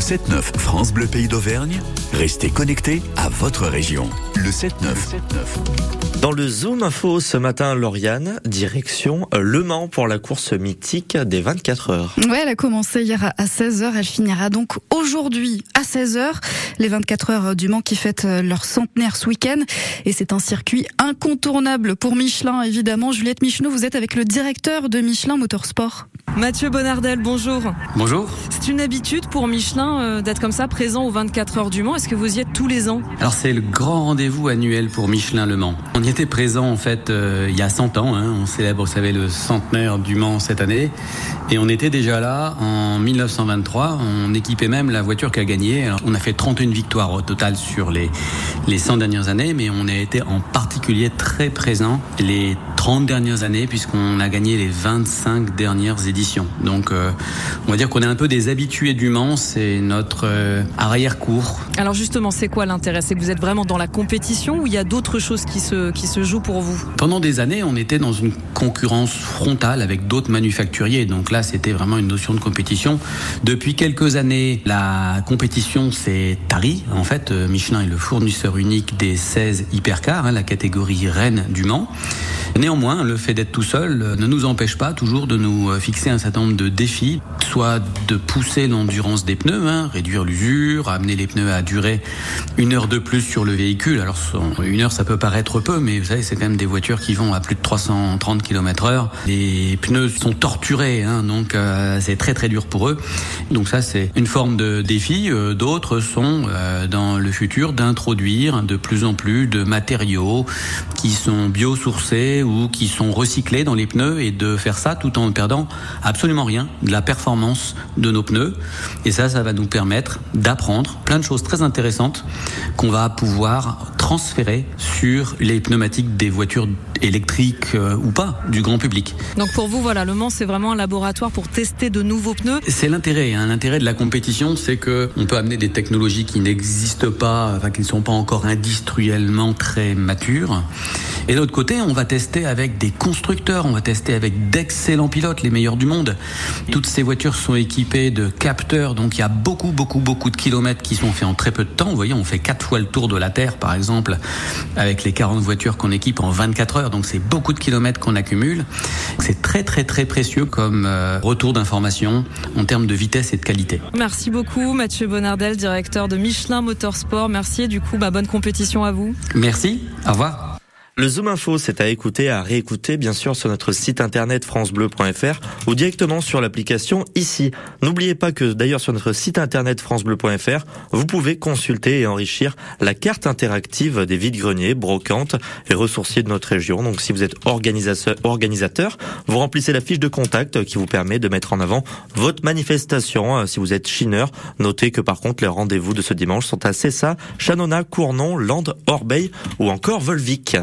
Le 7-9 France Bleu Pays d'Auvergne. Restez connectés à votre région. Le 7-9. Dans le Zoom Info ce matin, Lauriane, direction Le Mans pour la course mythique des 24 heures. Ouais, elle a commencé hier à 16h, elle finira donc aujourd'hui à 16h. Les 24 heures du Mans qui fêtent leur centenaire ce week-end. Et c'est un circuit incontournable pour Michelin, évidemment. Juliette Micheneau, vous êtes avec le directeur de Michelin Motorsport. Mathieu Bonardel, bonjour. Bonjour. C'est une habitude pour Michelin euh, d'être comme ça présent aux 24 heures du Mans. Est-ce que vous y êtes tous les ans? Alors c'est le grand rendez-vous annuel pour Michelin Le Mans. On y était présent en fait euh, il y a 100 ans. Hein. On célèbre, vous savez, le centenaire du Mans cette année. Et on était déjà là en 1923. On équipait même la voiture qui a gagné. Alors, on a fait 31 victoires au total sur les, les 100 dernières années, mais on a été en particulier très présent les 30 dernières années puisqu'on a gagné les 25 dernières éditions. Donc euh, on va dire qu'on est un peu des habitués du Mans, c'est notre euh, arrière-cour. Alors justement, c'est quoi l'intérêt? C'est que vous êtes vraiment dans la compétition ou il y a d'autres choses qui se, qui se jouent pour vous? Pendant des années, on était dans une concurrence frontale avec d'autres manufacturiers. Donc là, c'était vraiment une notion de compétition. Depuis quelques années, la compétition s'est tarie. En fait, euh, Michelin est le fournisseur unique des 16 hypercars, hein, la catégorie reine du Mans. Néanmoins, le fait d'être tout seul euh, ne nous empêche pas toujours de nous euh, fixer un certain nombre de défis, soit de pousser l'endurance des pneus, hein, réduire l'usure, amener les pneus à durer une heure de plus sur le véhicule. Alors une heure, ça peut paraître peu, mais vous savez, c'est quand même des voitures qui vont à plus de 330 km heure. Les pneus sont torturés, hein, donc euh, c'est très très dur pour eux. Donc ça, c'est une forme de défi. D'autres sont dans le futur d'introduire de plus en plus de matériaux qui sont biosourcés ou qui sont recyclés dans les pneus et de faire ça tout en ne perdant absolument rien de la performance de nos pneus. Et ça, ça va nous permettre d'apprendre plein de choses très intéressantes qu'on va pouvoir transférer sur les pneumatiques des voitures électriques euh, ou pas du grand public. Donc pour vous, voilà, Le Mans, c'est vraiment un laboratoire pour tester de nouveaux pneus. C'est l'intérêt. Hein. L'intérêt de la compétition, c'est que on peut amener des technologies qui n'existent pas, enfin qui ne sont pas encore industriellement très matures. Et de l'autre côté, on va tester avec des constructeurs, on va tester avec d'excellents pilotes, les meilleurs du monde. Toutes ces voitures sont équipées de capteurs, donc il y a beaucoup, beaucoup, beaucoup de kilomètres qui sont faits en très peu de temps. Vous voyez, on fait quatre fois le tour de la Terre, par exemple, avec les 40 voitures qu'on équipe en 24 heures. Donc c'est beaucoup de kilomètres qu'on accumule. C'est très, très, très précieux comme euh, retour d'information en termes de vitesse et de qualité. Merci beaucoup, Mathieu Bonardel, directeur de Michelin Motorsport. Merci et du coup, bah, bonne compétition à vous. Merci. Au revoir. Le Zoom Info, c'est à écouter, à réécouter, bien sûr, sur notre site internet francebleu.fr ou directement sur l'application ici. N'oubliez pas que d'ailleurs sur notre site internet francebleu.fr, vous pouvez consulter et enrichir la carte interactive des vides-greniers, brocantes et ressourciers de notre région. Donc si vous êtes organisateur, vous remplissez la fiche de contact qui vous permet de mettre en avant votre manifestation. Si vous êtes chineur, notez que par contre les rendez-vous de ce dimanche sont à Cessa, Chanona, Cournon, Land, Orbeil ou encore Volvic.